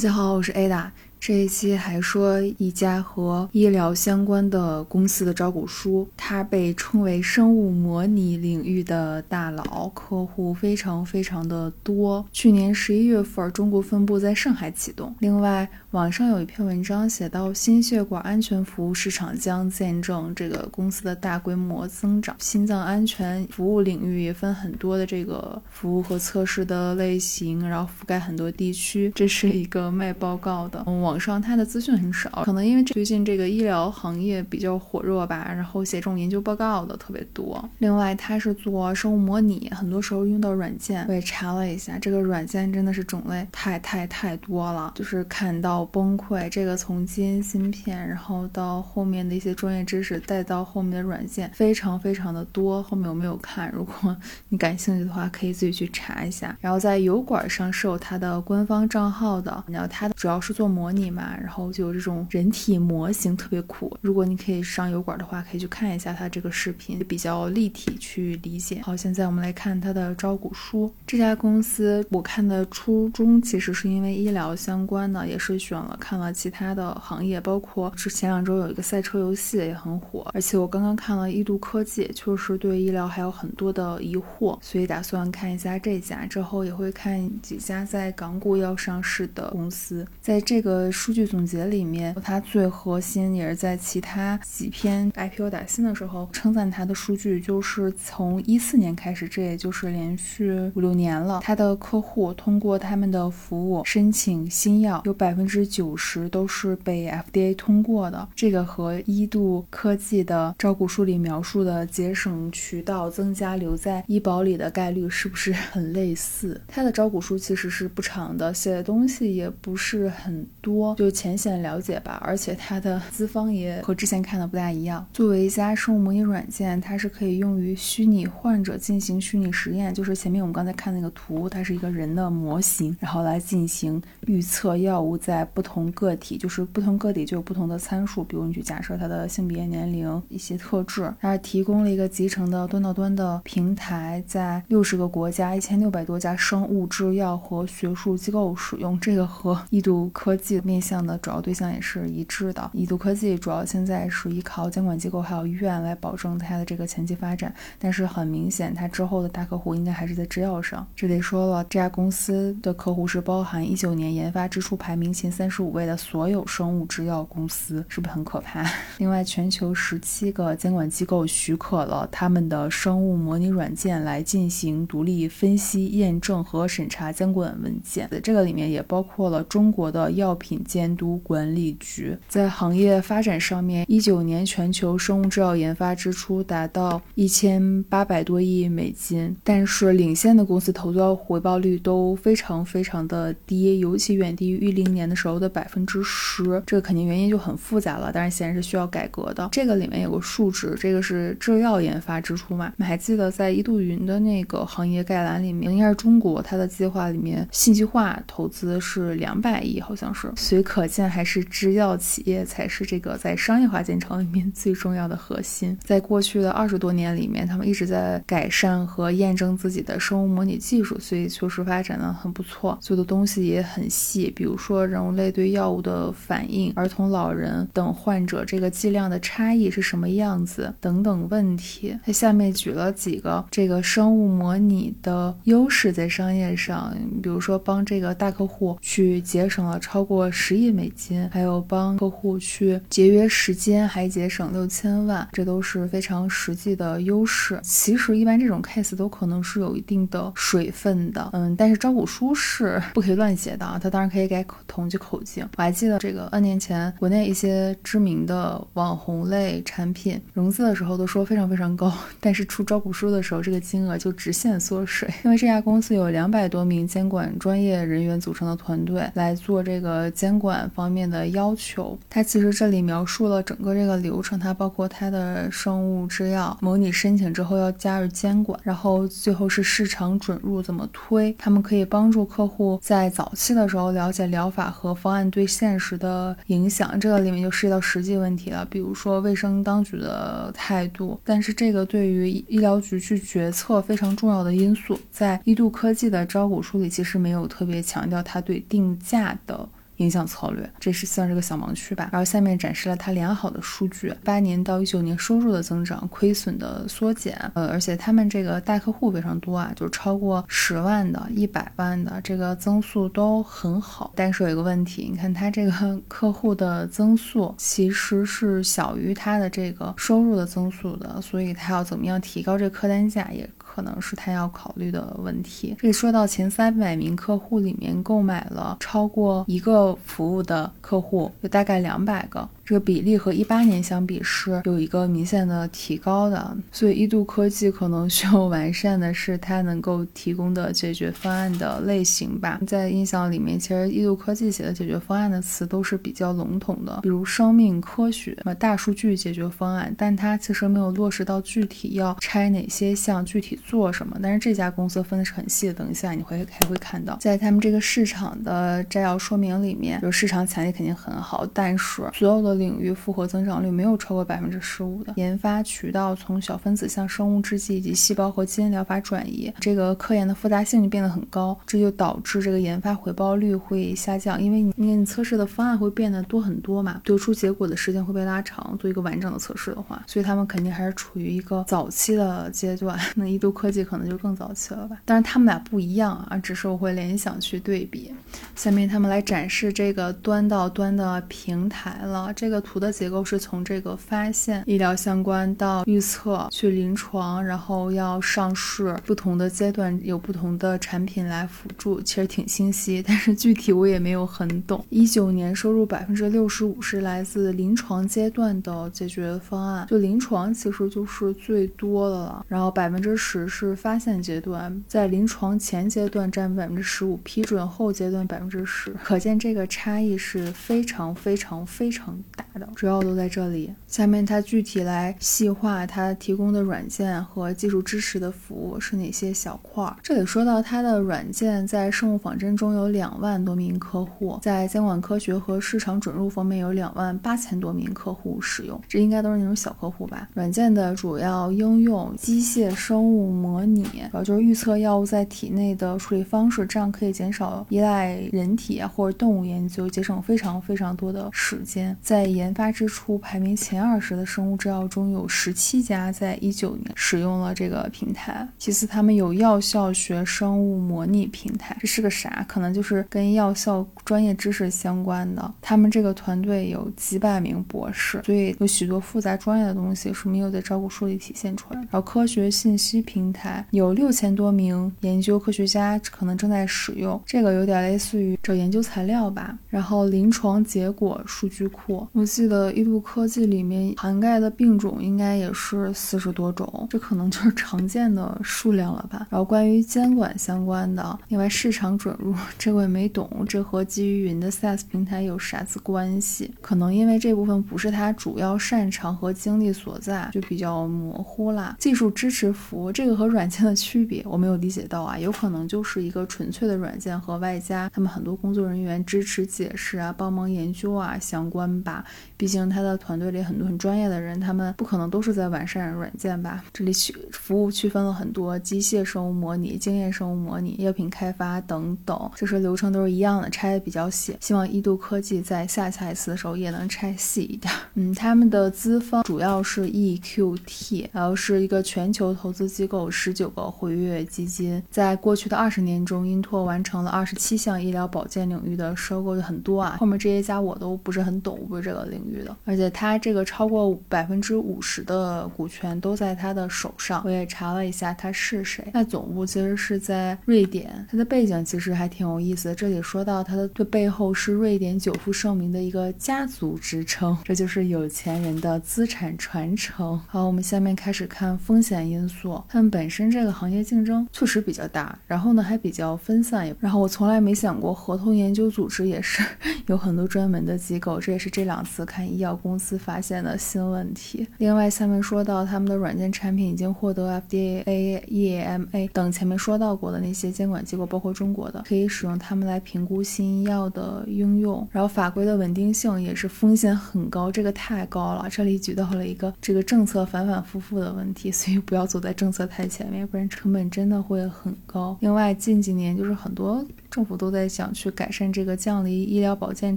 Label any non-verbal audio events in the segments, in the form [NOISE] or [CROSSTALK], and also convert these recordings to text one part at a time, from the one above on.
大家好，我是 Ada。这一期还说一家和医疗相关的公司的招股书，它被称为生物模拟领域的大佬，客户非常非常的多。去年十一月份，中国分部在上海启动。另外，网上有一篇文章写到，心血管安全服务市场将见证这个公司的大规模增长。心脏安全服务领域也分很多的这个服务和测试的类型，然后覆盖很多地区。这是一个卖报告的。网网上它的资讯很少，可能因为最近这个医疗行业比较火热吧，然后写这种研究报告的特别多。另外，它是做生物模拟，很多时候用到软件。我也查了一下，这个软件真的是种类太太太多了，就是看到崩溃。这个从基因芯片，然后到后面的一些专业知识，再到后面的软件，非常非常的多。后面我没有看，如果 [LAUGHS] 你感兴趣的话，可以自己去查一下。然后在油管上是有它的官方账号的，然后它主要是做模拟嘛。然后就有这种人体模型特别酷，如果你可以上油管的话，可以去看一下它这个视频，比较立体去理解。好，现在我们来看它的招股书。这家公司我看的初衷其实是因为医疗相关的，也是选了看了其他的行业，包括是前两周有一个赛车游戏也很火，而且我刚刚看了易度科技，确实对医疗还有很多的疑惑，所以打算看一下这家，之后也会看几家在港股要上市的公司。在这个数据。总结里面，它最核心也是在其他几篇 IPO 打新的时候称赞它的数据，就是从一四年开始，这也就是连续五六年了。它的客户通过他们的服务申请新药，有百分之九十都是被 FDA 通过的。这个和一度科技的招股书里描述的节省渠道、增加留在医保里的概率是不是很类似？它的招股书其实是不长的，写的东西也不是很多，就。浅显了解吧，而且它的资方也和之前看的不大一样。作为一家生物模拟软件，它是可以用于虚拟患者进行虚拟实验，就是前面我们刚才看那个图，它是一个人的模型，然后来进行预测药物在不同个体，就是不同个体就有不同的参数，比如你去假设它的性别、年龄一些特质。它提供了一个集成的端到端的平台，在六十个国家、一千六百多家生物制药和学术机构使用。这个和易度科技面向的。主要对象也是一致的。易度科技主要现在是依靠监管机构还有医院来保证它的这个前期发展，但是很明显，它之后的大客户应该还是在制药上。这里说了，这家公司的客户是包含一九年研发支出排名前三十五位的所有生物制药公司，是不是很可怕？[LAUGHS] 另外，全球十七个监管机构许可了他们的生物模拟软件来进行独立分析、验证和审查监管文件。这个里面也包括了中国的药品监。督管理局在行业发展上面，一九年全球生物制药研发支出达到一千八百多亿美金，但是领先的公司投资回报率都非常非常的低，尤其远低于一零年的时候的百分之十。这个肯定原因就很复杂了，但是显然是需要改革的。这个里面有个数值，这个是制药研发支出嘛？你们还记得在一度云的那个行业概览里面，应该是中国它的计划里面信息化投资是两百亿，好像是，所以可。见还是制药企业才是这个在商业化进程里面 [LAUGHS] 最重要的核心。在过去的二十多年里面，他们一直在改善和验证自己的生物模拟技术，所以确实发展的很不错，做的东西也很细。比如说人类对药物的反应、儿童、老人等患者这个剂量的差异是什么样子等等问题。他下面举了几个这个生物模拟的优势在商业上，比如说帮这个大客户去节省了超过十亿美。金，还有帮客户去节约时间，还节省六千万，这都是非常实际的优势。其实一般这种 case 都可能是有一定的水分的，嗯，但是招股书是不可以乱写的啊，它当然可以改统计口径。我还记得这个 N 年前国内一些知名的网红类产品融资的时候都说非常非常高，但是出招股书的时候这个金额就直线缩水，因为这家公司有两百多名监管专业人员组成的团队来做这个监管。方面的要求，它其实这里描述了整个这个流程，它包括它的生物制药模拟申请之后要加入监管，然后最后是市场准入怎么推，他们可以帮助客户在早期的时候了解疗法和方案对现实的影响，这个里面就涉及到实际问题了，比如说卫生当局的态度，但是这个对于医疗局去决策非常重要的因素，在一度科技的招股书里其实没有特别强调它对定价的。影响策略，这是算是个小盲区吧。然后下面展示了它良好的数据，八年到一九年收入的增长，亏损的缩减，呃，而且他们这个大客户非常多啊，就是超过十万的、一百万的，这个增速都很好。但是有一个问题，你看它这个客户的增速其实是小于它的这个收入的增速的，所以它要怎么样提高这客单价也。可能是他要考虑的问题。这说到前三百名客户里面，购买了超过一个服务的客户有大概两百个。这个比例和一八年相比是有一个明显的提高的，所以一度科技可能需要完善的是它能够提供的解决方案的类型吧。在印象里面，其实一度科技写的解决方案的词都是比较笼统的，比如生命科学、大数据解决方案，但它其实没有落实到具体要拆哪些项、具体做什么。但是这家公司分的是很细的，等一下你会还会看到，在他们这个市场的摘要说明里面，就市场潜力肯定很好，但是所有的。领域复合增长率没有超过百分之十五的研发渠道，从小分子向生物制剂以及细胞和基因疗法转移，这个科研的复杂性就变得很高，这就导致这个研发回报率会下降，因为你你测试的方案会变得多很多嘛，得出结果的时间会被拉长。做一个完整的测试的话，所以他们肯定还是处于一个早期的阶段。[LAUGHS] 那一度科技可能就更早期了吧？但是他们俩不一样啊，只是我会联想去对比。下面他们来展示这个端到端的平台了，这。这个图的结构是从这个发现医疗相关到预测去临床，然后要上市，不同的阶段有不同的产品来辅助，其实挺清晰，但是具体我也没有很懂。一九年收入百分之六十五是来自临床阶段的解决方案，就临床其实就是最多的了，然后百分之十是发现阶段，在临床前阶段占百分之十五，批准后阶段百分之十，可见这个差异是非常非常非常。的主要都在这里。下面它具体来细化它提供的软件和技术支持的服务是哪些小块儿。这里说到它的软件在生物仿真中有两万多名客户，在监管科学和市场准入方面有两万八千多名客户使用。这应该都是那种小客户吧？软件的主要应用机械生物模拟，主要就是预测药物在体内的处理方式，这样可以减少依赖人体啊或者动物研究，节省非常非常多的时间。在研发之初，排名前二十的生物制药中有十七家在一九年使用了这个平台。其次，他们有药效学生物模拟平台，这是个啥？可能就是跟药效专业知识相关的。他们这个团队有几百名博士，所以有许多复杂专业的东西是没有在招股书里体现出来。然后，科学信息平台有六千多名研究科学家可能正在使用，这个有点类似于找研究材料吧。然后，临床结果数据库。我记得一度科技里面涵盖的病种应该也是四十多种，这可能就是常见的数量了吧。然后关于监管相关的，另外市场准入这我也没懂，这和基于云的 SaaS 平台有啥子关系？可能因为这部分不是它主要擅长和精力所在，就比较模糊啦。技术支持服务这个和软件的区别我没有理解到啊，有可能就是一个纯粹的软件和外加他们很多工作人员支持解释啊、帮忙研究啊相关吧。毕竟他的团队里很多很专业的人，他们不可能都是在完善软件吧？这里区服务区分了很多机械生物模拟、经验生物模拟、药品开发等等，就是流程都是一样的，拆的比较细。希望一度科技在下下一次的时候也能拆细一点。[LAUGHS] 嗯，他们的资方主要是 EQT，然后是一个全球投资机构，十九个活跃基金。在过去的二十年中，英拓完成了二十七项医疗保健领域的收购，就很多啊。后面这些家我都不是很懂，不是这个。领域的，而且他这个超过百分之五十的股权都在他的手上。我也查了一下他是谁，那总部其实是在瑞典。他的背景其实还挺有意思的。这里说到他的这背后是瑞典久负盛名的一个家族支撑，这就是有钱人的资产传承。好，我们下面开始看风险因素。他们本身这个行业竞争确实比较大，然后呢还比较分散。然后我从来没想过合同研究组织也是 [LAUGHS] 有很多专门的机构，这也是这两两次。看医药公司发现的新问题。另外，下面说到他们的软件产品已经获得 FDA、EMA 等前面说到过的那些监管机构，包括中国的，可以使用他们来评估新医药的应用。然后法规的稳定性也是风险很高，这个太高了。这里举到了一个这个政策反反复复的问题，所以不要走在政策太前面，不然成本真的会很高。另外，近几年就是很多。政府都在想去改善这个降低医疗保健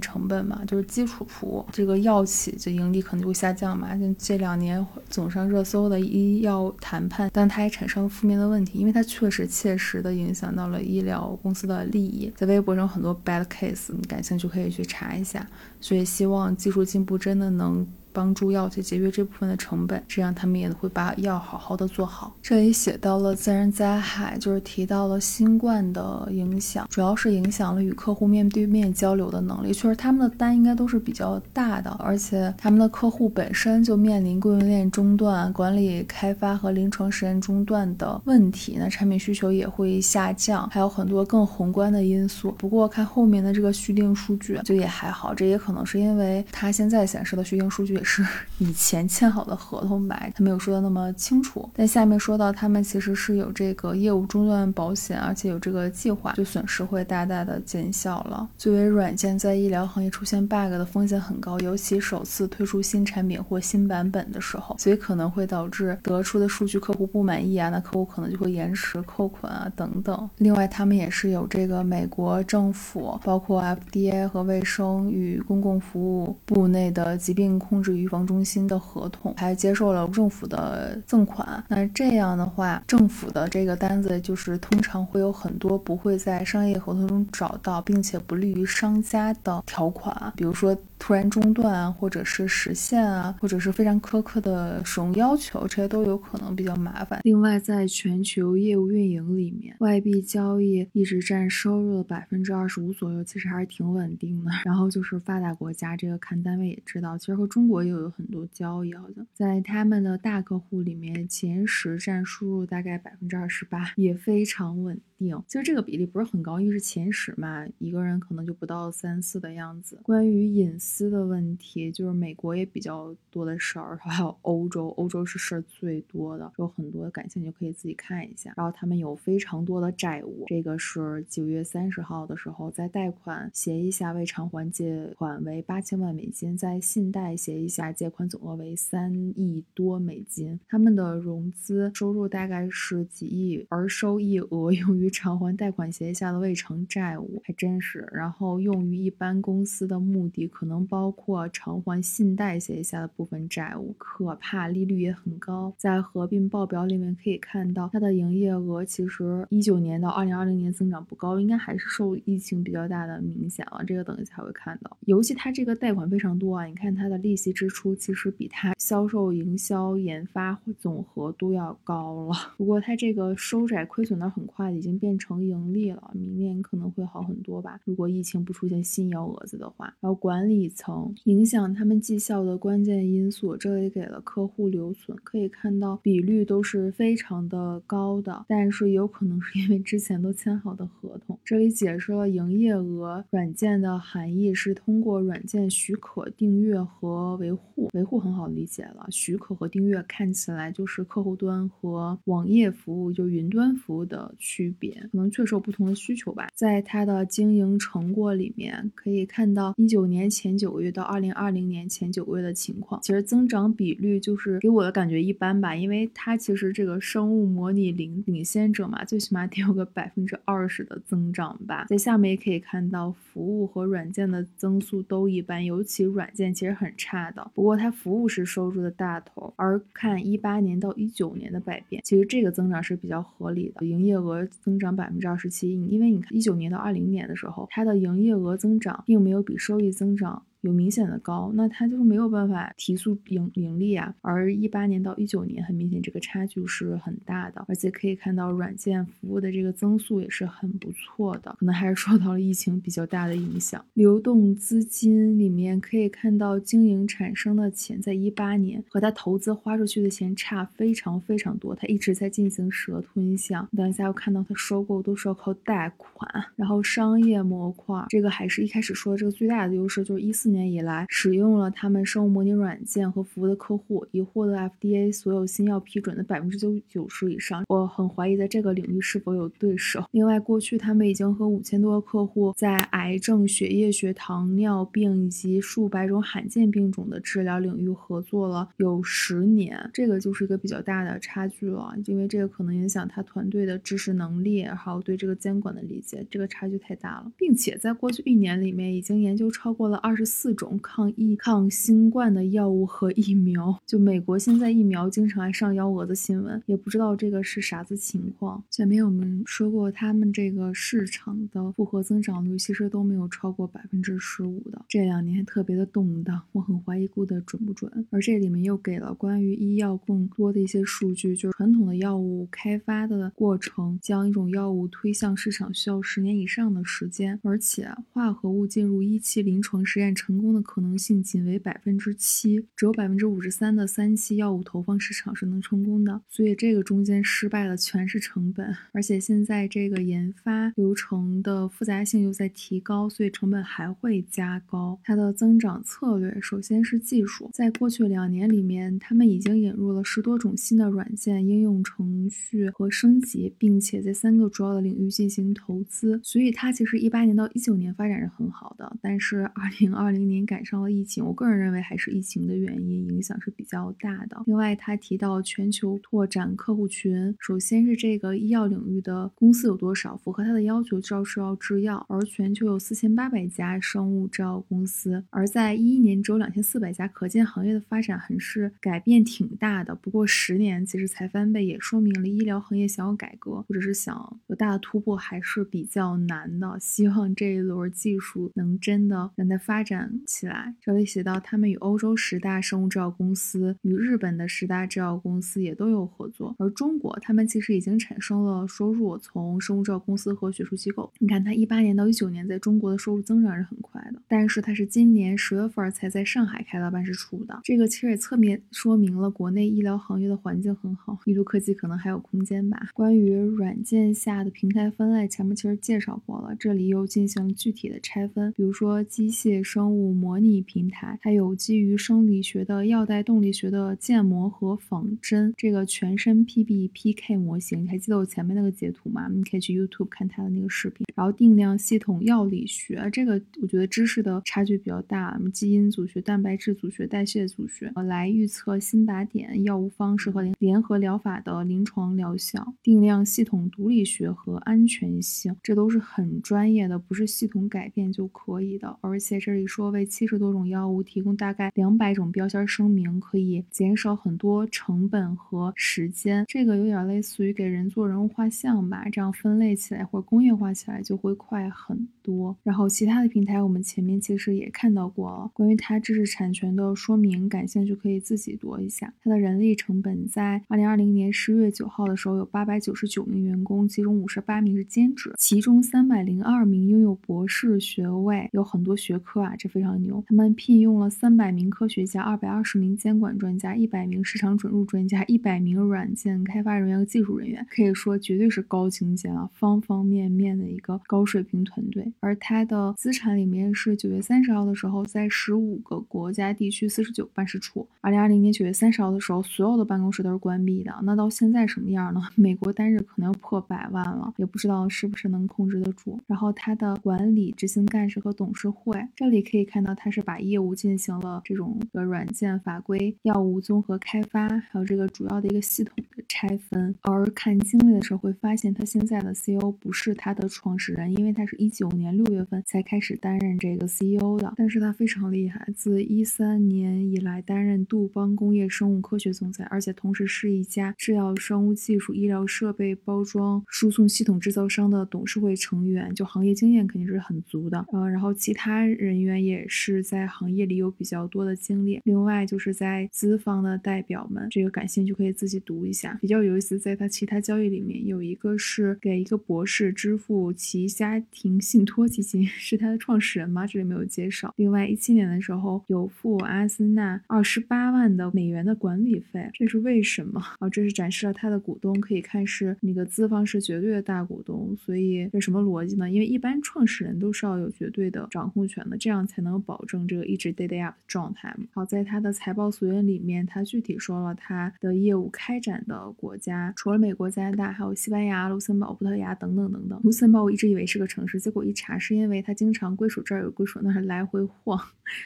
成本嘛，就是基础服务，这个药企就盈利可能就会下降嘛。像这两年总上热搜的医药谈判，但它也产生了负面的问题，因为它确实切实的影响到了医疗公司的利益。在微博上很多 bad case，你感兴趣可以去查一下。所以希望技术进步真的能。帮助药企节约这部分的成本，这样他们也会把药好好的做好。这里写到了自然灾害，就是提到了新冠的影响，主要是影响了与客户面对面交流的能力。确实，他们的单应该都是比较大的，而且他们的客户本身就面临供应链中断、管理开发和临床实验中断的问题，那产品需求也会下降，还有很多更宏观的因素。不过看后面的这个续订数据就也还好，这也可能是因为它现在显示的续订数据。是 [LAUGHS] 以前签好的合同吧，他没有说的那么清楚。但下面说到他们其实是有这个业务中断保险，而且有这个计划，就损失会大大的减小了。作为软件，在医疗行业出现 bug 的风险很高，尤其首次推出新产品或新版本的时候，所以可能会导致得出的数据客户不满意啊，那客户可能就会延迟扣款啊等等。另外，他们也是有这个美国政府，包括 FDA 和卫生与公共服务部内的疾病控制。预防中心的合同，还接受了政府的赠款。那这样的话，政府的这个单子就是通常会有很多不会在商业合同中找到，并且不利于商家的条款，比如说。突然中断啊，或者是实现啊，或者是非常苛刻的使用要求，这些都有可能比较麻烦。另外，在全球业务运营里面，外币交易一直占收入的百分之二十五左右，其实还是挺稳定的。然后就是发达国家，这个看单位也知道，其实和中国也有很多交易，好像在他们的大客户里面，前十占输入大概百分之二十八，也非常稳定。其实这个比例不是很高，因为是前十嘛，一个人可能就不到三四的样子。关于隐私。私的问题就是美国也比较多的事儿，还有欧洲，欧洲是事儿最多的，有很多感兴趣可以自己看一下。然后他们有非常多的债务，这个是九月三十号的时候，在贷款协议下未偿还借款为八千万美金，在信贷协议下借款总额为三亿多美金。他们的融资收入大概是几亿，而收益额用于偿还贷款协议下的未偿债务，还真是。然后用于一般公司的目的可能。包括偿还信贷协议下的部分债务，可怕，利率也很高。在合并报表里面可以看到，它的营业额其实一九年到二零二零年增长不高，应该还是受疫情比较大的影响了。这个等一下会看到。尤其它这个贷款非常多啊，你看它的利息支出其实比它销售、营销、研发总和都要高了。[LAUGHS] 不过它这个收窄亏损的很快，已经变成盈利了，明年可能会好很多吧。如果疫情不出现新幺蛾子的话，然后管理。层影响他们绩效的关键因素，这里给了客户留存，可以看到比率都是非常的高的，但是有可能是因为之前都签好的合同。这里解释了营业额软件的含义是通过软件许可订阅和维护，维护很好理解了，许可和订阅看起来就是客户端和网页服务就云端服务的区别，可能确实有不同的需求吧。在它的经营成果里面可以看到一九年前九个月到二零二零年前九个月的情况，其实增长比率就是给我的感觉一般吧，因为它其实这个生物模拟领领先者嘛，最起码得有个百分之二十的增长吧。在下面也可以看到，服务和软件的增速都一般，尤其软件其实很差不过它服务是收入的大头，而看一八年到一九年的百变，其实这个增长是比较合理的，营业额增长百分之二十七，因为你看一九年到二零年的时候，它的营业额增长并没有比收益增长。有明显的高，那它就是没有办法提速盈盈利啊。而一八年到一九年，很明显这个差距是很大的，而且可以看到软件服务的这个增速也是很不错的，可能还是受到了疫情比较大的影响。流动资金里面可以看到，经营产生的钱在一八年和他投资花出去的钱差非常非常多，他一直在进行蛇吞象。等一下要看到他收购都是要靠贷款，然后商业模块这个还是一开始说的这个最大的优势就是一四。年以来，使用了他们生物模拟软件和服务的客户已获得 FDA 所有新药批准的百分之九九十以上。我很怀疑在这个领域是否有对手。另外，过去他们已经和五千多个客户在癌症、血液学、糖尿病以及数百种罕见病种的治疗领域合作了有十年，这个就是一个比较大的差距了，因为这个可能影响他团队的知识能力，还有对这个监管的理解，这个差距太大了，并且在过去一年里面已经研究超过了二十四四种抗疫、抗新冠的药物和疫苗。就美国现在疫苗经常还上幺蛾子新闻，也不知道这个是啥子情况。前面我们说过，他们这个市场的复合增长率其实都没有超过百分之十五的。这两年特别的动荡，我很怀疑估的准不准。而这里面又给了关于医药更多的一些数据，就是传统的药物开发的过程，将一种药物推向市场需要十年以上的时间，而且化合物进入一期临床实验成成功的可能性仅为百分之七，只有百分之五十三的三期药物投放市场是能成功的，所以这个中间失败的全是成本，而且现在这个研发流程的复杂性又在提高，所以成本还会加高。它的增长策略首先是技术，在过去两年里面，他们已经引入了十多种新的软件、应用程序和升级，并且在三个主要的领域进行投资。所以它其实一八年到一九年发展是很好的，但是二零二零年赶上了疫情，我个人认为还是疫情的原因影响是比较大的。另外，他提到全球拓展客户群，首先是这个医药领域的公司有多少，符合他的要求，就是要制药，而全球有四千八百家生物制药公司，而在一一年只有两千四百家，可见行业的发展还是改变挺大的。不过十年其实才翻倍，也说明了医疗行业想要改革或者是想有大的突破还是比较难的。希望这一轮技术能真的让它发展起来。这里写到，他们与欧洲十大生物制药公司、与日本的十大制药公司也都有合作。而中国，他们其实已经产生了收入，从生物制药公司和学术机构。你看，它一八年到一九年在中国的收入增长是很快的，但是它是今年十月份才在上海开了办事处的。这个其实也侧面说明了国内医疗行业的环境很好，医疗科技可能还有空间吧。关于软件下的平台分类，前面其实介绍过了，这里又进行具体的拆分，比如说机械生物模拟平台，还有基于生理学的药代动力学的建模和仿真，这个全身 PBPK 模型，你还记得我前面那个截图吗？你可以去 YouTube 看它的那个视频。然后定量系统药理学，这个我觉得知识的差距比较大，基因组学、蛋白质组学、代谢组学，来预测新靶点、药物方式和联联合疗法的临床疗效。定量系统毒理学和安全性，这都是很专业的，不是系统改变就可以的。而且这里说为七十多种药物提供大概两百种标签声明，可以减少很多成本和时间。这个有点类似于给人做人物画像吧，这样分类起来或工业化起来就会快很多。然后其他的平台我们前面其实也看到过了，关于它知识产权的说明，感兴趣可以自己读一下。它的人力成本在二零二零年十月九号的时候有八百九十九名员工，其中五十八名是兼职，其中三百零二名拥有博士学位，有很多学科啊，这非常牛。他们聘用了三百名科学家，二百二十名监管专家，一百名市场准入专家，一百名软件开发人员和技术人员，可以说绝对是高精尖啊，方方面面的一个高水平团队。而它的资产里面是九月三十号的时候，在十五个国家地区四十九办事处。二零二零年九月三十号的时候，所有的办公室都是关闭的。那到现在什么样呢？[LAUGHS] 美国单日可能要破百万了，也不知道是不是能控制得住。然后它的管理、执行干事和董事会，这里可以看到它是把业务进行了这种的软件法规、药物综合开发，还有这个主要的一个系统的拆分。而看经历的时候会发现，他现在的 CEO 不是他的创始人，因为他是一九年年六月份才开始担任这个 CEO 的。但是他非常厉害，自一三年以来担任杜邦工业生物科学总裁，而且同时是一家制药生物技术、医疗设备、包装、输送系统制造商的董事会成员，就行业经验肯定是很足的。呃，然后其他人员也是在行业里有比较多的经历。另外就是在资方的代表们，这个感兴趣可以自己读一下，比较有意思。在他其他交易里面，有一个是给一个博士支付其家庭信托托基金，[LAUGHS] 是他的创始人吗？这里没有介绍。另外一七年的时候，有付阿森纳二十八万的美元的管理费，这是为什么？啊，这是展示了他的股东可以看是那个资方是绝对的大股东，所以这什么逻辑呢？因为一般创始人都是要有绝对的掌控权的，这样才能保证这个一直 day day up 的状态嘛。好，在他的财报溯源里面，他具体说了他的业务开展的国家，除了美国、加拿大，还有西班牙、卢森堡、葡萄牙等等等等。卢森堡我一直以为是个城市，结果一查是因为它经常归属这儿有归属那儿来回晃，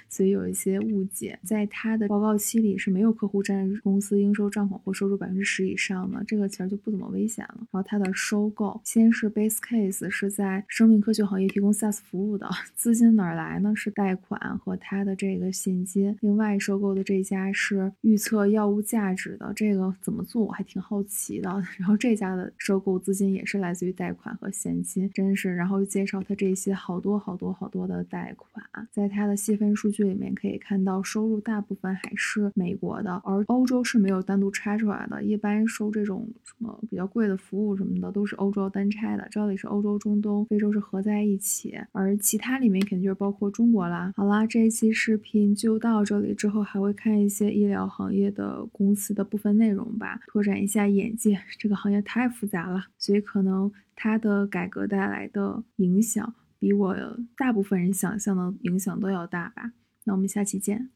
所以有一些误解。在他的报告期里是没有客户占公司应收账款或收入百分之十以上的，这个其实就不怎么危险了。然后他的收购，先是 base case 是在生命科学行业提供 SaaS 服务的，资金哪来呢？是贷款和他的这个现金。另外收购的这家是预测药物价值的，这个怎么做我还挺好奇的。[LAUGHS] 然后这家的收购资金也是来自于贷款和现金，真是。然后介绍他这些好多好多好多的贷款，在他的细分数据里面可以看到，收入大部分还是美国的，而欧洲是没有单独拆出来的。一般收这种什么比较贵的服务什么的，都是欧洲单拆的，这里是欧洲、中东、非洲是合在一起，而其他里面肯定就是包括中国啦。好啦，这一期视频就到这里，之后还会看一些医疗行业的公司的部分内容吧，拓展一下眼界。这个行业太复杂了，所以可能它的改革带来的影响，比我大部分人想象的影响都要大吧。那我们下期见。